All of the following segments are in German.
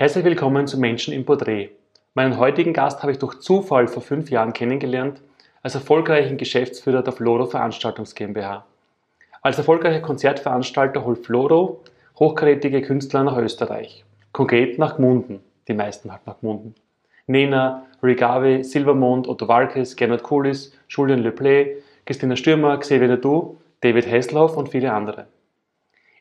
Herzlich willkommen zu Menschen im Porträt. Meinen heutigen Gast habe ich durch Zufall vor fünf Jahren kennengelernt, als erfolgreichen Geschäftsführer der Floro Veranstaltungs GmbH. Als erfolgreicher Konzertveranstalter holt Floro hochkarätige Künstler nach Österreich. Konkret nach Gmunden, die meisten halt nach Gmunden. Nena, Rigavi, Silvermond, Otto Walkes, Gernot Kulis, Julian Leplay, Christina Stürmer, Xavier Nadu, David Hasselhoff und viele andere.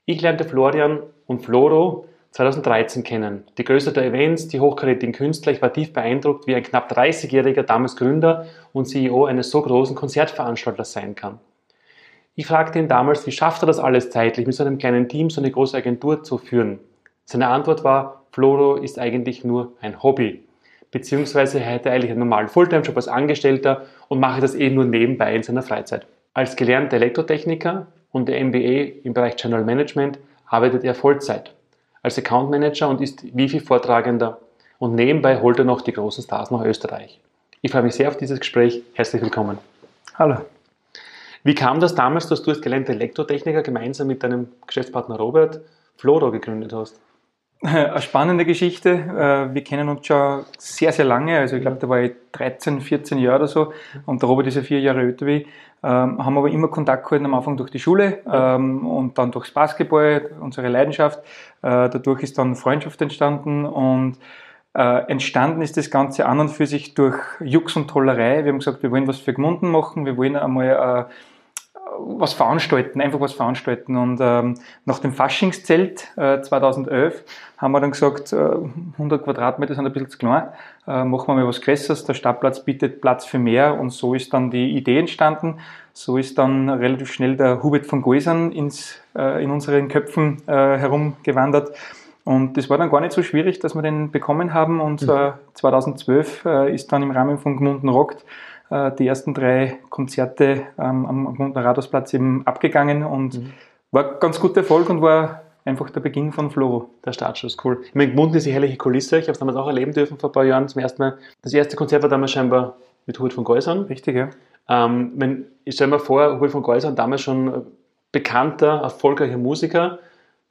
Ich lernte Florian und Floro 2013 kennen. Die Größe der Events, die hochkarätigen Künstler, ich war tief beeindruckt, wie ein knapp 30-jähriger damals Gründer und CEO eines so großen Konzertveranstalters sein kann. Ich fragte ihn damals, wie schafft er das alles zeitlich, mit so einem kleinen Team so eine große Agentur zu führen? Seine Antwort war, Floro ist eigentlich nur ein Hobby. Beziehungsweise er hätte eigentlich einen normalen Fulltime-Job als Angestellter und mache das eben nur nebenbei in seiner Freizeit. Als gelernter Elektrotechniker und der MBA im Bereich General Management arbeitet er Vollzeit als Account Manager und ist Wifi-Vortragender und nebenbei holt er noch die großen Stars nach Österreich. Ich freue mich sehr auf dieses Gespräch. Herzlich willkommen. Hallo. Wie kam das damals, dass du als gelernter Elektrotechniker gemeinsam mit deinem Geschäftspartner Robert Floro gegründet hast? Eine spannende Geschichte. Äh, wir kennen uns schon sehr, sehr lange. Also ich glaube, da war ich 13, 14 Jahre oder so und der Robert ist ja vier Jahre älter wie ich. Ähm, haben aber immer Kontakt gehalten am Anfang durch die Schule ähm, und dann durchs Basketball, unsere Leidenschaft. Äh, dadurch ist dann Freundschaft entstanden und äh, entstanden ist das Ganze an und für sich durch Jux und Tollerei. Wir haben gesagt, wir wollen was für Gmunden machen, wir wollen einmal was veranstalten, einfach was veranstalten. Und ähm, nach dem Faschingszelt äh, 2011 haben wir dann gesagt, äh, 100 Quadratmeter sind ein bisschen zu klein, äh, machen wir mal was Größeres, der Stadtplatz bietet Platz für mehr und so ist dann die Idee entstanden. So ist dann relativ schnell der Hubert von Goisern ins, äh, in unseren Köpfen äh, herumgewandert. Und das war dann gar nicht so schwierig, dass wir den bekommen haben. Und mhm. 2012 äh, ist dann im Rahmen von Gmunden Rockt äh, die ersten drei Konzerte ähm, am Gmunder Rathausplatz eben abgegangen und mhm. war ganz guter Erfolg und war einfach der Beginn von Floro. Der Startschuss, cool. Ich meine, Gmunden ist eine herrliche Kulisse. Ich habe es damals auch erleben dürfen vor ein paar Jahren zum ersten Mal. Das erste Konzert war damals scheinbar mit Hubert von Geusern. Richtig, ja. Ähm, ich stelle mir vor, Hubert von Geusern damals schon bekannter, erfolgreicher Musiker.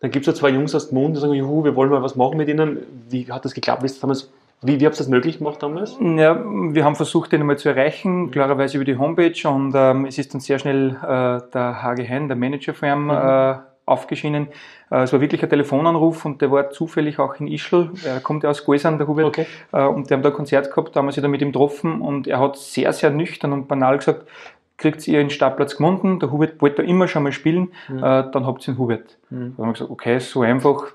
Dann gibt es so zwei Jungs aus Gmunden, die sagen, Juhu, wir wollen mal was machen mit ihnen. Wie hat das geklappt? Wie ist das damals wie, wie habt ihr das möglich gemacht damals? Ja, wir haben versucht, den einmal zu erreichen, klarerweise über die Homepage und ähm, es ist dann sehr schnell äh, der Hage Hein, der Manager von ihm, mhm. äh, aufgeschienen. Äh, es war wirklich ein Telefonanruf und der war zufällig auch in Ischl. Er kommt ja aus Goisan, der Hubert. Okay. Äh, und die haben da ein Konzert gehabt, da haben wir sich da mit ihm getroffen und er hat sehr, sehr nüchtern und banal gesagt, kriegt ihr einen Startplatz gefunden, der Hubert wollte da immer schon mal spielen, mhm. äh, dann habt ihr einen Hubert. Mhm. Da haben wir gesagt, okay, so einfach,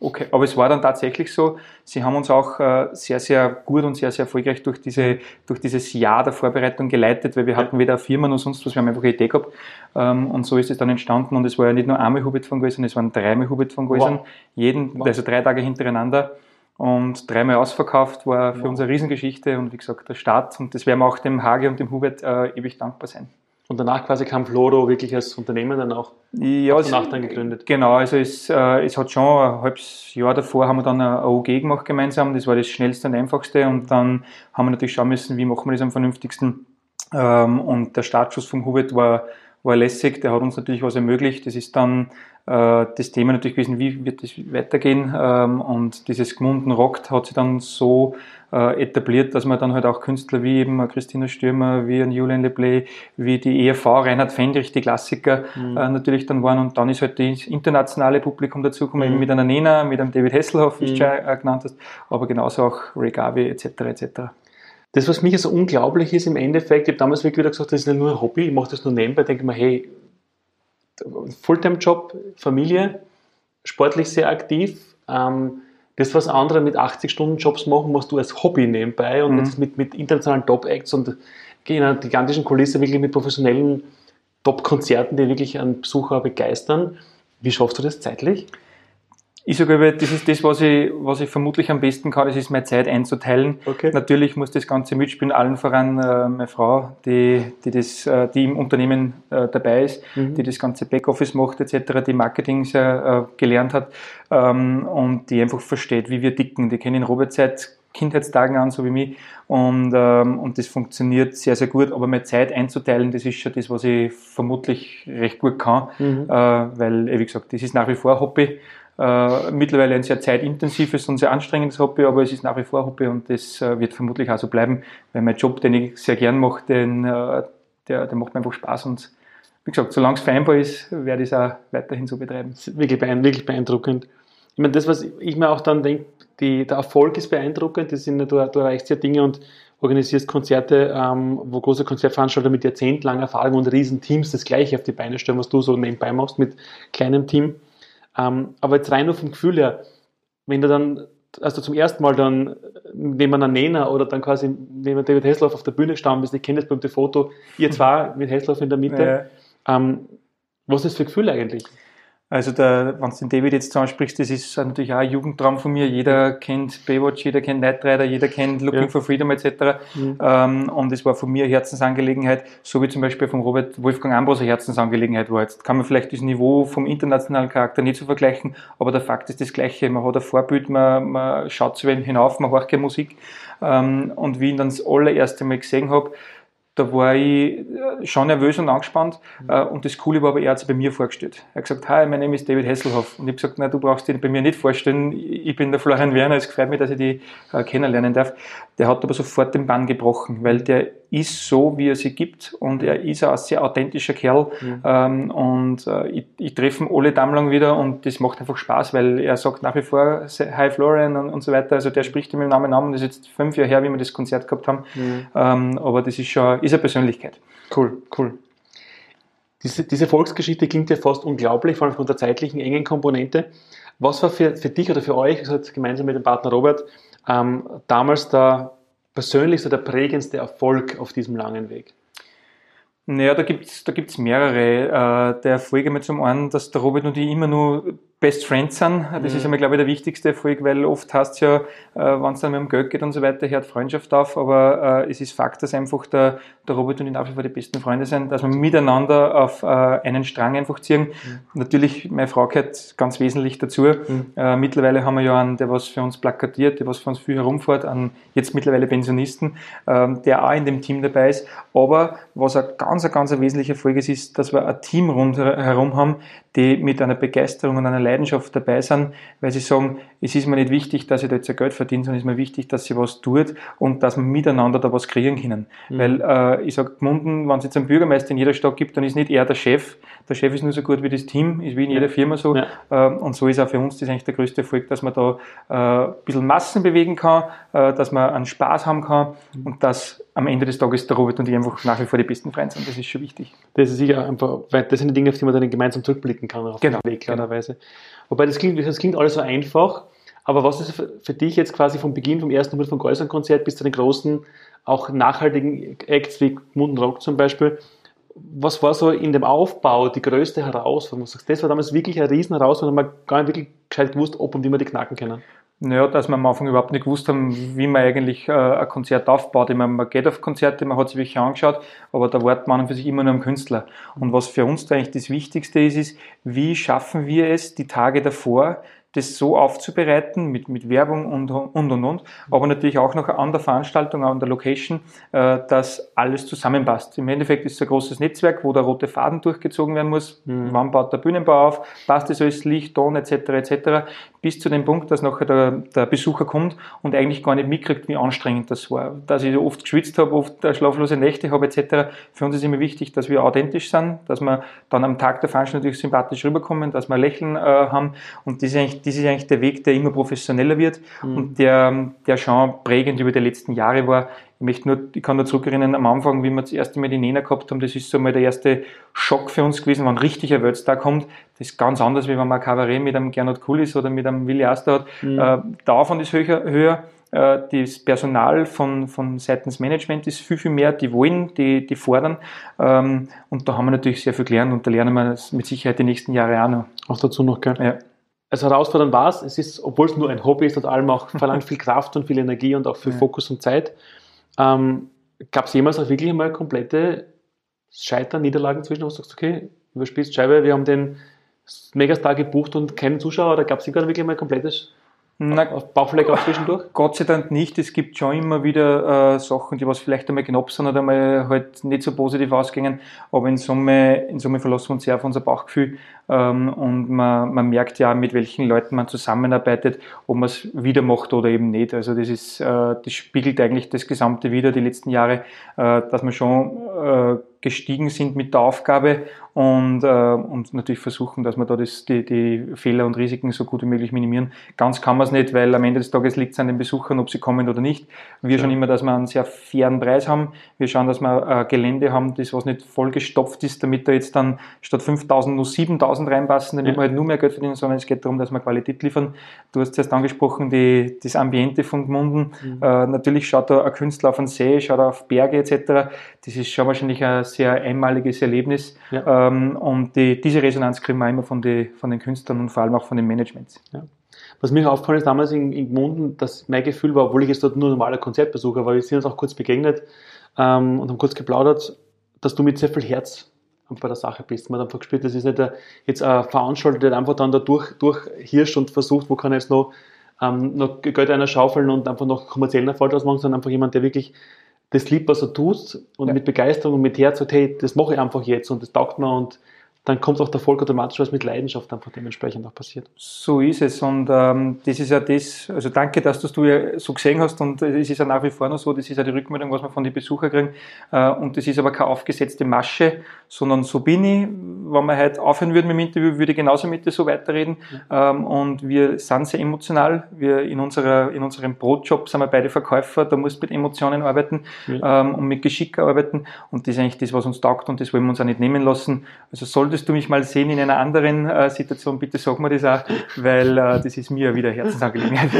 okay. Aber es war dann tatsächlich so, sie haben uns auch äh, sehr, sehr gut und sehr, sehr erfolgreich durch, diese, durch dieses Jahr der Vorbereitung geleitet, weil wir ja. hatten weder Firma noch sonst was, wir haben einfach eine Idee gehabt ähm, und so ist es dann entstanden und es war ja nicht nur einmal Hubert von Gäusern, es waren dreimal Hubert von wow. jeden, wow. also drei Tage hintereinander und dreimal ausverkauft, war für wow. uns eine Riesengeschichte und wie gesagt der Start und das werden wir auch dem Hage und dem Hubert äh, ewig dankbar sein. Und danach quasi kam Floro wirklich als Unternehmen dann auch ja, danach dann gegründet? Genau, also es, äh, es hat schon ein halbes Jahr davor haben wir dann eine OG gemacht gemeinsam, das war das schnellste und einfachste. Und dann haben wir natürlich schauen müssen, wie machen wir das am vernünftigsten. Ähm, und der Startschuss vom Hubert war war lässig, der hat uns natürlich was ermöglicht. Das ist dann äh, das Thema natürlich gewesen, wie wird es weitergehen. Ähm, und dieses Gmunden rockt hat sich dann so äh, etabliert, dass man dann halt auch Künstler wie eben Christina Stürmer, wie ein Julian Leplay, wie die ERV, Reinhard Fendrich, die Klassiker mhm. äh, natürlich dann waren. Und dann ist halt das internationale Publikum dazugekommen, mhm. mit einer Nena, mit einem David Hasselhoff, wie mhm. du schon äh, genannt hast, aber genauso auch Ray Garvey etc. etc. Das, was mich so unglaublich ist im Endeffekt, ich habe damals wirklich wieder gesagt, das ist nicht nur ein Hobby, ich mache das nur nebenbei, denke mir, hey, Fulltime-Job, Familie, sportlich sehr aktiv. Ähm, das, was andere mit 80-Stunden-Jobs machen, machst du als Hobby nebenbei und mhm. jetzt mit, mit internationalen Top-Acts und in einer gigantischen Kulisse wirklich mit professionellen Top-Konzerten, die wirklich einen Besucher begeistern. Wie schaffst du das zeitlich? Ich sage das ist das, was ich, was ich vermutlich am besten kann, das ist meine Zeit einzuteilen. Okay. Natürlich muss das Ganze mitspielen, allen voran äh, meine Frau, die, die, das, äh, die im Unternehmen äh, dabei ist, mhm. die das ganze Backoffice macht etc., die Marketing sehr äh, gelernt hat ähm, und die einfach versteht, wie wir dicken. Die kennen Robert seit Kindheitstagen an, so wie mich. Und, ähm, und das funktioniert sehr, sehr gut. Aber meine Zeit einzuteilen, das ist schon das, was ich vermutlich recht gut kann. Mhm. Äh, weil, wie gesagt, das ist nach wie vor Hobby. Äh, mittlerweile ein sehr zeitintensives und sehr anstrengendes Hobby, aber es ist nach wie vor Hobby und das äh, wird vermutlich auch so bleiben, weil mein Job, den ich sehr gern mache, den, äh, der, der macht mir einfach Spaß und wie gesagt, solange es vereinbar ist, werde ich es auch weiterhin so betreiben. Wirklich, beeindruckend. Ich meine, das, was ich mir auch dann denke, der Erfolg ist beeindruckend, das sind, du, du erreichst ja Dinge und organisierst Konzerte, ähm, wo große Konzertveranstalter mit jahrzehntelanger Erfahrung und riesen Teams das gleiche auf die Beine stellen, was du so nebenbei machst mit kleinem Team. Ähm, aber jetzt rein nur vom Gefühl her, wenn du dann, also zum ersten Mal dann neben einer Nena oder dann quasi neben David Hasselhoff auf der Bühne standen bist, ich kenne das berühmte Foto, ihr zwei mit Hasselhoff in der Mitte. Ja. Ähm, was ist das für Gefühl eigentlich? Also der, wenn du den David jetzt ansprichst, das ist natürlich auch ein Jugendtraum von mir. Jeder kennt Baywatch, jeder kennt Knight Rider, jeder kennt Looking ja. for Freedom etc. Mhm. Ähm, und es war von mir eine Herzensangelegenheit, so wie zum Beispiel von Robert Wolfgang Ambros eine Herzensangelegenheit war. Jetzt kann man vielleicht das Niveau vom internationalen Charakter nicht so vergleichen, aber der Fakt ist das Gleiche. Man hat ein Vorbild, man, man schaut zu ihm hinauf, man hört keine Musik. Ähm, und wie ich ihn dann das allererste Mal gesehen habe, da war ich äh, schon nervös und angespannt. Mhm. Äh, und das Coole war aber, er hat sich bei mir vorgestellt. Er hat gesagt, hi, mein Name ist David Hesselhoff. Und ich habe gesagt, nein, du brauchst dich bei mir nicht vorstellen. Ich bin der Florian Werner. Es freut mich, dass ich dich äh, kennenlernen darf. Der hat aber sofort den Bann gebrochen, weil der ist so, wie er sie gibt und er ist auch ein sehr authentischer Kerl mhm. ähm, und äh, ich, ich treffe ihn alle wieder und das macht einfach Spaß, weil er sagt nach wie vor Hi Florian und, und so weiter, also der spricht ihm im Namen an, das ist jetzt fünf Jahre her, wie wir das Konzert gehabt haben, mhm. ähm, aber das ist schon, ist eine Persönlichkeit. Cool, cool. Diese, diese Volksgeschichte klingt ja fast unglaublich, vor allem von der zeitlichen engen Komponente. Was war für, für dich oder für euch, also gemeinsam mit dem Partner Robert, ähm, damals der persönlich so der prägendste Erfolg auf diesem langen Weg? Naja, da gibt's da gibt's mehrere. Äh, der Erfolg einmal zum einen, dass der Robert und ich immer nur Best Friends sind. Das mhm. ist einmal, glaube ich, der wichtigste Erfolg, weil oft heißt ja, äh, wenn es dann mit dem Geld geht und so weiter, hört Freundschaft auf, aber äh, es ist Fakt, dass einfach der, der Robert und ich nach wie vor die besten Freunde sind, dass wir miteinander auf äh, einen Strang einfach ziehen. Mhm. Natürlich, meine Frau gehört ganz wesentlich dazu. Mhm. Äh, mittlerweile haben wir ja einen, der was für uns plakatiert, der was für uns viel herumfährt, einen jetzt mittlerweile Pensionisten, ähm, der auch in dem Team dabei ist. Aber was ein ganz, ein ganz ein wesentlicher Erfolg ist, ist, dass wir ein Team rundherum haben, die mit einer Begeisterung und einer Leidenschaft dabei sind, weil sie sagen, es ist mir nicht wichtig, dass ich da jetzt ein Geld verdiene, sondern es ist mir wichtig, dass sie was tut und dass wir miteinander da was kreieren können. Mhm. Weil äh, ich sage, Munden, wenn es jetzt einen Bürgermeister in jeder Stadt gibt, dann ist nicht er der Chef. Der Chef ist nur so gut wie das Team, ist wie in jeder Firma so. Ja. Äh, und so ist auch für uns das eigentlich der größte Erfolg, dass man da äh, ein bisschen Massen bewegen kann, äh, dass man einen Spaß haben kann mhm. und dass am Ende des Tages der Robert und ich einfach nach wie vor die besten Freunde sind. Das ist schon wichtig. Das ist sicher einfach, weil das sind die Dinge, auf die man dann gemeinsam zurückblicken kann auf genau, den Weg, klarerweise. Genau. Wobei das klingt, das klingt alles so einfach, aber was ist für dich jetzt quasi vom Beginn, vom ersten Moment von Geusern-Konzert bis zu den großen, auch nachhaltigen Acts wie Munden Rock zum Beispiel, was war so in dem Aufbau die größte Herausforderung? Das war damals wirklich eine riesen Herausforderung, man gar nicht wirklich gescheit gewusst, ob und wie wir die knacken können. Naja, dass wir am Anfang überhaupt nicht gewusst haben, wie man eigentlich äh, ein Konzert aufbaut. Ich meine, man geht auf Konzerte, man hat sich welche angeschaut, aber da wartet man für sich immer nur am Künstler. Und was für uns da eigentlich das Wichtigste ist, ist, wie schaffen wir es, die Tage davor das so aufzubereiten mit, mit Werbung und, und, und, und, aber natürlich auch noch an der Veranstaltung, an der Location, äh, dass alles zusammenpasst. Im Endeffekt ist es ein großes Netzwerk, wo der rote Faden durchgezogen werden muss. Mhm. Wann baut der Bühnenbau auf? Passt das alles Licht, Ton etc. etc. bis zu dem Punkt, dass nachher der, der Besucher kommt und eigentlich gar nicht mitkriegt, wie anstrengend das war. Dass ich oft geschwitzt habe, oft schlaflose Nächte habe etc. Für uns ist immer wichtig, dass wir authentisch sind, dass wir dann am Tag der Veranstaltung natürlich sympathisch rüberkommen, dass wir ein Lächeln äh, haben und das ist eigentlich das ist eigentlich der Weg, der immer professioneller wird mhm. und der, der schon prägend über die letzten Jahre war. Ich möchte nur, ich kann nur zurückerinnern, am Anfang, wie wir das erste Mal die Nena gehabt haben, das ist so mal der erste Schock für uns gewesen, wenn ein richtiger Weltstar kommt. Das ist ganz anders, wie wenn man ein Kabarett mit einem Gernot Kulis oder mit einem Willi Aster hat. Mhm. Äh, der Aufwand ist höher, höher äh, das Personal von, von seitens Management ist viel, viel mehr, die wollen, die, die fordern. Ähm, und da haben wir natürlich sehr viel gelernt und da lernen wir mit Sicherheit die nächsten Jahre auch noch. Auch dazu noch, gell? Ja also herausfordernd war es. Es ist, obwohl es nur ein Hobby ist, hat allem auch verlangt viel Kraft und viel Energie und auch viel ja. Fokus und Zeit. Ähm, Gab es jemals auch wirklich mal komplette Scheitern, Niederlagen zwischen, wo du sagst, okay, überspielst Scheibe, wir haben den Megastar gebucht und keinen Zuschauer, oder gab es sogar wirklich mal komplettes na, Bauchfleck auch zwischendurch? Gott sei Dank nicht. Es gibt schon immer wieder äh, Sachen, die was vielleicht einmal knapp sind oder einmal halt nicht so positiv ausgingen. Aber in Summe, in Summe verlassen wir uns sehr auf unser Bauchgefühl. Ähm, und man, man merkt ja, mit welchen Leuten man zusammenarbeitet, ob man es wieder macht oder eben nicht. Also das ist, äh, das spiegelt eigentlich das Gesamte wieder, die letzten Jahre, äh, dass man schon äh, gestiegen sind mit der Aufgabe und, äh, und natürlich versuchen, dass wir da das, die, die Fehler und Risiken so gut wie möglich minimieren. Ganz kann man es nicht, weil am Ende des Tages liegt es an den Besuchern, ob sie kommen oder nicht. Wir ja. schauen immer, dass wir einen sehr fairen Preis haben. Wir schauen, dass wir ein Gelände haben, das was nicht vollgestopft ist, damit da jetzt dann statt 5000 nur 7000 reinpassen, damit ja. wir halt nur mehr Geld verdienen, sondern es geht darum, dass wir Qualität liefern. Du hast zuerst angesprochen, die, das Ambiente von Gmunden. Mhm. Äh, natürlich schaut da ein Künstler auf einen See, schaut auf Berge etc. Das ist schon wahrscheinlich ein sehr einmaliges Erlebnis. Ja. Ähm, und die, diese Resonanz kriegen wir immer von, die, von den Künstlern und vor allem auch von den Managements. Ja. Was mir aufgefallen ist damals in, in Gmunden, dass mein Gefühl war, obwohl ich jetzt dort nur normaler Konzertbesucher war, wir sind uns auch kurz begegnet ähm, und haben kurz geplaudert, dass du mit sehr viel Herz bei der Sache bist. Man hat einfach gespürt, das ist nicht jetzt ein Veranstalter, der einfach dann da durch, durchhirscht und versucht, wo kann er jetzt noch, ähm, noch Geld einer schaufeln und einfach noch kommerziellen Erfolg ausmachen, sondern einfach jemand, der wirklich das liebt, was er tut und ja. mit Begeisterung und mit Herz sagt, hey, das mache ich einfach jetzt und das taugt mir und dann kommt auch der Erfolg automatisch, was mit Leidenschaft einfach dementsprechend auch passiert. So ist es. Und ähm, das ist ja das, also danke, dass das du ja so gesehen hast. Und es ist ja nach wie vor noch so, das ist ja die Rückmeldung, was wir von den Besuchern kriegen. Äh, und das ist aber keine aufgesetzte Masche, sondern so bin ich, wenn wir heute aufhören würden mit dem Interview, würde ich genauso mit dir so weiterreden. Ja. ähm, und wir sind sehr emotional, wir in, unserer, in unserem Brotjob sind wir beide Verkäufer, da musst du mit Emotionen arbeiten ja. ähm, und mit Geschick arbeiten. Und das ist eigentlich das, was uns taugt. Und das wollen wir uns auch nicht nehmen lassen, also solltest solltest du mich mal sehen in einer anderen äh, Situation, bitte sag mir das auch, weil äh, das ist mir wieder Herzensangelegenheit.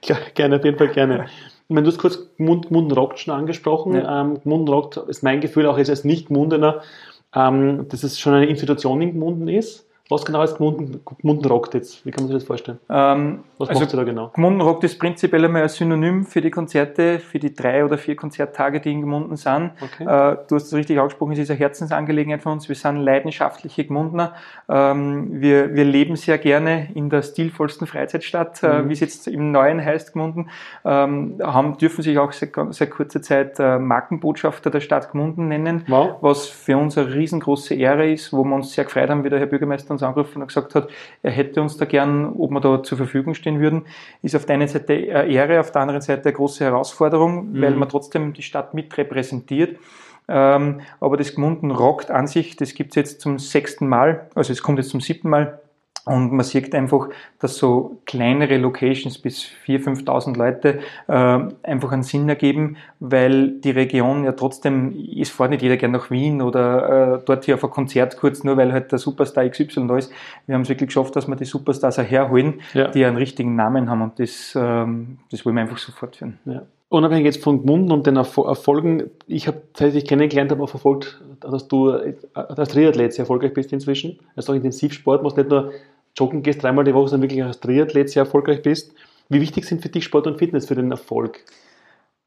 gerne, auf jeden Fall gerne. Wenn du hast kurz Mund, Mundenrockt schon angesprochen, ja. ähm, Mundenrockt ist mein Gefühl auch jetzt als Nicht-Mundener, ähm, dass es schon eine Institution in Gmunden ist. Was genau ist Gmunden, Gmunden rockt jetzt? Wie kann man sich das vorstellen? Ähm, Was also macht ihr da genau? Gmunden rockt ist prinzipiell einmal ein Synonym für die Konzerte, für die drei oder vier Konzerttage, die in Gmunden sind. Okay. Äh, du hast es richtig angesprochen, es ist eine Herzensangelegenheit von uns. Wir sind leidenschaftliche Gmundener. Ähm, wir, wir leben sehr gerne in der stilvollsten Freizeitstadt, äh, mhm. wie es jetzt im Neuen heißt, Gmunden. Ähm, haben, dürfen sich auch seit, seit kurzer Zeit äh, Markenbotschafter der Stadt Gmunden nennen, wow. was für uns eine riesengroße Ehre ist, wo wir uns sehr gefreut haben, wie der Herr Bürgermeister uns angerufen und gesagt hat, er hätte uns da gern, ob wir da zur Verfügung stehen würden, ist auf der einen Seite eine Ehre, auf der anderen Seite eine große Herausforderung, mhm. weil man trotzdem die Stadt mit repräsentiert. Ähm, aber das Gmunden rockt an sich, das gibt es jetzt zum sechsten Mal, also es kommt jetzt zum siebten Mal und man sieht einfach, dass so kleinere Locations bis 4.000, 5.000 Leute äh, einfach einen Sinn ergeben, weil die Region ja trotzdem, es fährt nicht jeder gern nach Wien oder äh, dort hier auf ein Konzert kurz, nur weil halt der Superstar XY da ist. Wir haben es wirklich geschafft, dass wir die Superstars auch herholen, ja. die einen richtigen Namen haben und das, ähm, das wollen wir einfach so fortführen. Ja. Unabhängig jetzt von Gmunden und den Erfolgen, ich habe tatsächlich kennengelernt, aber verfolgt, dass du als Triathlet sehr erfolgreich bist inzwischen. Also auch Intensivsport, musst nicht nur joggen gehst dreimal die Woche, sondern wirklich als Triathlet sehr erfolgreich bist. Wie wichtig sind für dich Sport und Fitness für den Erfolg?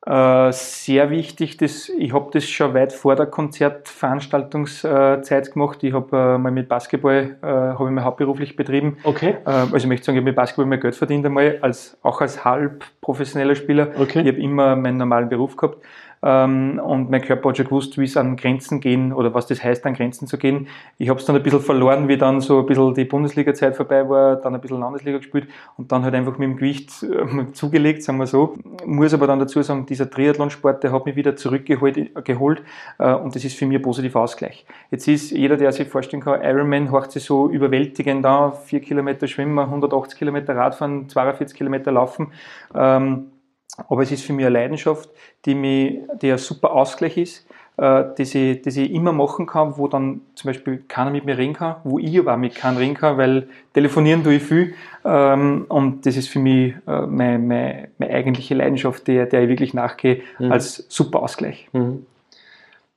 Äh, sehr wichtig, das, ich habe das schon weit vor der Konzertveranstaltungszeit gemacht. Ich habe äh, mal mit Basketball äh, habe ich mal hauptberuflich betrieben. Okay. Äh, also ich möchte sagen, ich habe mit Basketball mehr Geld verdient einmal, als, auch als halb professioneller Spieler. Okay. Ich habe immer meinen normalen Beruf gehabt. Ähm, und mein Körper hat schon gewusst, wie es an Grenzen gehen oder was das heißt, an Grenzen zu gehen. Ich habe es dann ein bisschen verloren, wie dann so ein bisschen die Bundesliga-Zeit vorbei war, dann ein bisschen Landesliga gespielt und dann halt einfach mit dem Gewicht äh, zugelegt, sagen wir so. Muss aber dann dazu sagen, dieser Triathlonsport, der hat mich wieder zurückgeholt geholt, äh, und das ist für mich ein positiver Ausgleich. Jetzt ist jeder, der sich vorstellen kann, Ironman hört sich so überwältigend an, vier Kilometer schwimmen, 180 Kilometer Radfahren, 42 Kilometer laufen. Ähm, aber es ist für mich eine Leidenschaft, die, mich, die ein super Ausgleich ist, äh, das, ich, das ich immer machen kann, wo dann zum Beispiel keiner mit mir reden kann, wo ich aber auch mit keinem reden kann, weil telefonieren tue ich viel. Ähm, und das ist für mich äh, meine, meine, meine eigentliche Leidenschaft, der, der ich wirklich nachgehe, mhm. als super Ausgleich. Mhm.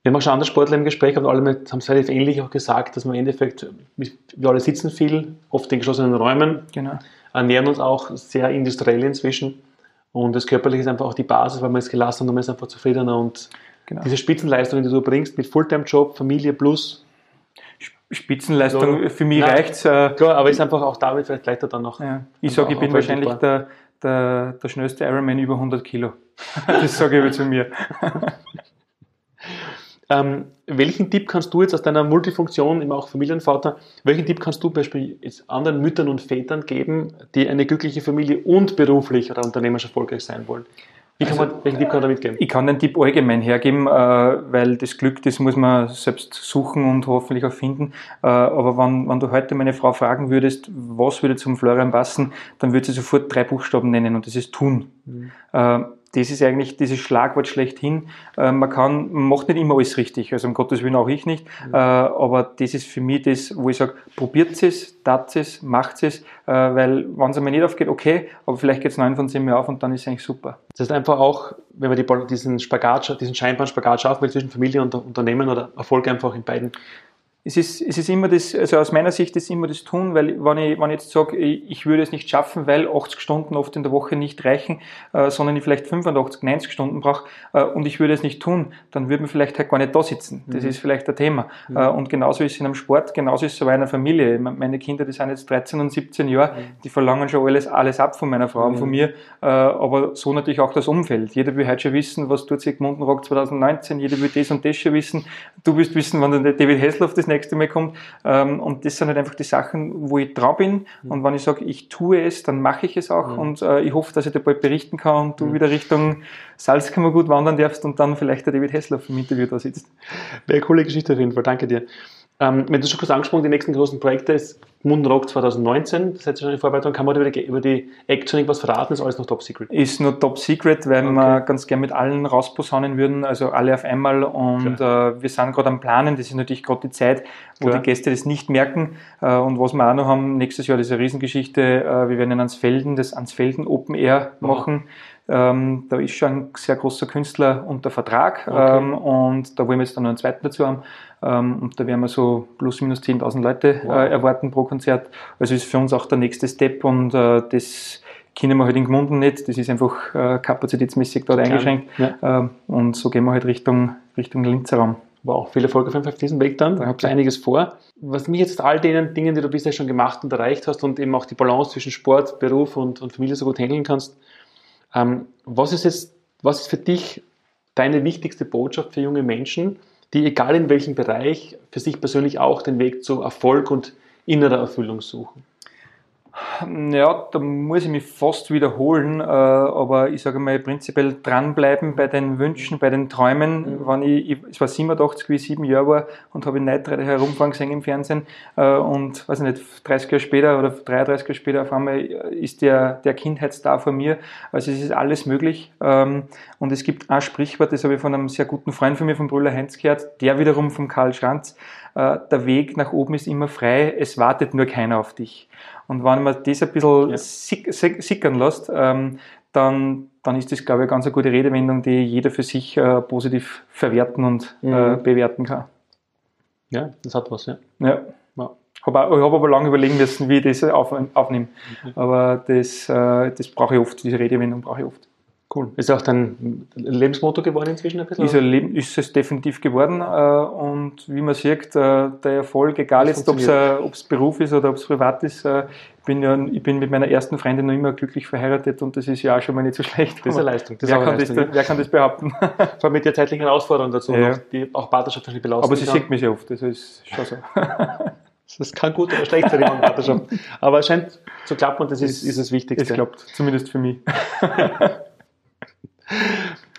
Wir haben auch schon andere Sportler im Gespräch, aber alle haben es relativ ähnlich auch gesagt, dass wir im Endeffekt, wir alle sitzen viel, oft in geschlossenen Räumen, genau. ernähren uns auch sehr industriell inzwischen und das Körperliche ist einfach auch die Basis, weil man ist gelassen und man ist einfach zufriedener. Und genau. diese Spitzenleistung, die du bringst mit Fulltime-Job, Familie plus. Spitzenleistung, so, für mich reicht es. Äh, klar, aber ist einfach auch damit vielleicht leichter dann noch. Ja. Ich sage, ich bin wahrscheinlich der, der, der schnellste Ironman über 100 Kilo. das sage ich zu mir. Ähm, welchen Tipp kannst du jetzt aus deiner Multifunktion, immer auch Familienvater, welchen Tipp kannst du beispielsweise anderen Müttern und Vätern geben, die eine glückliche Familie und beruflich oder unternehmerisch erfolgreich sein wollen? Also, man, welchen Tipp kann man damit geben? Ich kann den Tipp allgemein hergeben, äh, weil das Glück, das muss man selbst suchen und hoffentlich auch finden. Äh, aber wenn, wenn du heute meine Frau fragen würdest, was würde zum Florian passen, dann würde sie sofort drei Buchstaben nennen und das ist tun. Mhm. Das ist eigentlich dieses Schlagwort schlechthin. Äh, man kann, man macht nicht immer alles richtig, also um Gottes Willen auch ich nicht, mhm. äh, aber das ist für mich das, wo ich sage, probiert es, tat es, macht es, äh, weil wenn es einmal nicht aufgeht, okay, aber vielleicht geht es neun von zehn Mal auf und dann ist es eigentlich super. Das heißt einfach auch, wenn man die, diesen Spagat, diesen scheinbaren Spagat schaffen will zwischen Familie und Unternehmen oder Erfolg einfach in beiden es ist, es ist immer das, also aus meiner Sicht ist immer das Tun, weil wenn ich, wenn ich jetzt sage, ich würde es nicht schaffen, weil 80 Stunden oft in der Woche nicht reichen, äh, sondern ich vielleicht 85, 90 Stunden brauche äh, und ich würde es nicht tun, dann würde man vielleicht halt gar nicht da sitzen. Das mhm. ist vielleicht ein Thema. Mhm. Äh, und genauso ist es in einem Sport, genauso ist es bei einer Familie. Meine Kinder, die sind jetzt 13 und 17 Jahre, mhm. die verlangen schon alles, alles ab von meiner Frau und von mhm. mir, äh, aber so natürlich auch das Umfeld. Jeder will heute schon wissen, was tut Sigmund Rock 2019, jeder will das und das schon wissen. Du willst wissen, wann der David Hasselhoff das nächste Mal kommt. Ähm, und das sind halt einfach die Sachen, wo ich dran bin. Mhm. Und wenn ich sage, ich tue es, dann mache ich es auch. Mhm. Und äh, ich hoffe, dass ich dir bald berichten kann und du mhm. wieder Richtung Salzkammergut wandern darfst und dann vielleicht der David Hessler im Interview da sitzt. Wäre eine coole Geschichte auf jeden Fall. Danke dir. Ähm, wenn du schon kurz angesprochen, die nächsten großen Projekte ist Moonrock 2019, das heißt schon die Vorbereitung, kann man über die, über die Action irgendwas verraten, ist alles noch top secret? Ist nur top secret, weil okay. wir ganz gern mit allen rausposaunen würden, also alle auf einmal und äh, wir sind gerade am Planen, das ist natürlich gerade die Zeit, wo Klar. die Gäste das nicht merken äh, und was wir auch noch haben, nächstes Jahr, eine Riesengeschichte, äh, wir werden in Ansfelden, das Ansfelden Open Air machen, oh ähm, da ist schon ein sehr großer Künstler unter Vertrag okay. ähm, und da wollen wir jetzt dann noch einen zweiten dazu haben. Ähm, und da werden wir so plus minus 10.000 Leute wow. äh, erwarten pro Konzert. Also ist für uns auch der nächste Step und äh, das kennen wir halt in Gmunden nicht. Das ist einfach äh, kapazitätsmäßig dort eingeschränkt. Ja. Ähm, und so gehen wir halt Richtung, Richtung Linzer Raum. Wow, viel Erfolg auf diesem Weg dann. Da habt ihr einiges vor. Was mich jetzt all den Dingen, die du bisher schon gemacht und erreicht hast und eben auch die Balance zwischen Sport, Beruf und, und Familie so gut handeln kannst, ähm, was ist jetzt, was ist für dich deine wichtigste Botschaft für junge Menschen, die egal in welchem Bereich für sich persönlich auch den Weg zu Erfolg und innerer Erfüllung suchen? Ja, da muss ich mich fast wiederholen, äh, aber ich sage mal prinzipiell dranbleiben bei den Wünschen, bei den Träumen. Mhm. Wenn ich, ich, es war 87, wie ich sieben Jahre war und habe in Neidreide herumfahren gesehen im Fernsehen äh, und, weiß ich nicht, 30 Jahre später oder 33 Jahre später auf einmal ist der, der Kindheitsstar vor mir. Also es ist alles möglich ähm, und es gibt ein Sprichwort, das habe ich von einem sehr guten Freund von mir, von Brüller Heinz gehört, der wiederum von Karl Schranz, äh, der Weg nach oben ist immer frei, es wartet nur keiner auf dich. Und wenn man das ein bisschen ja. sick, sick, sickern lässt, ähm, dann, dann ist das, glaube ich, eine ganz gute Redewendung, die jeder für sich äh, positiv verwerten und äh, mhm. äh, bewerten kann. Ja, das hat was, ja. Ja. ja. Ich habe aber lange überlegen müssen, wie ich das auf, aufnehme. Mhm. Aber das, äh, das brauche ich oft, diese Redewendung brauche ich oft. Cool. Ist auch dein Lebensmotto geworden inzwischen ein bisschen? Ist, ein ist es definitiv geworden. Äh, und wie man sieht, äh, der Erfolg, egal jetzt, ob es Beruf ist oder ob es privat ist, äh, ich bin, ja, ich bin mit meiner ersten Freundin noch immer glücklich verheiratet und das ist ja auch schon mal nicht so schlecht. Das ist eine Leistung. Wer, kann Leistung, das, wer kann das behaupten? Vor allem mit der zeitlichen Herausforderung dazu, ja. die auch partnerschaftlich belastet. Aber sie sieht mich sehr oft, das ist schon so. Das kann gut oder schlecht sein in Partnerschaft. Aber es scheint zu klappen und das ist, ist das Wichtigste. Es klappt, zumindest für mich.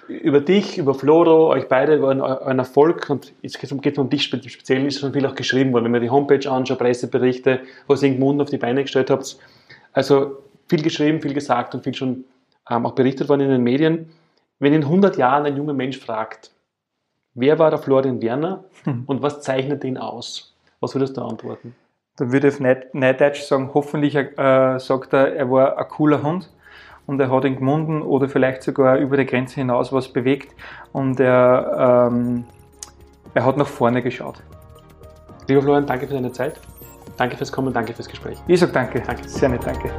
über dich, über Floro, euch beide, über euren Erfolg und jetzt geht es um dich speziell, ist schon viel auch geschrieben worden, wenn man die Homepage anschaut, Presseberichte, was ihr Mund auf die Beine gestellt habt. Also viel geschrieben, viel gesagt und viel schon ähm, auch berichtet worden in den Medien. Wenn in 100 Jahren ein junger Mensch fragt, wer war der Florian Werner hm. und was zeichnet ihn aus? Was würdest du antworten? Dann würde ich auf Neideutsch sagen, hoffentlich äh, sagt er, er war ein cooler Hund und er hat in Gmunden oder vielleicht sogar über die Grenze hinaus was bewegt und er, ähm, er hat nach vorne geschaut. Lieber Florian, danke für deine Zeit. Danke fürs Kommen, danke fürs Gespräch. Ich sage danke. danke. Sehr nett, danke.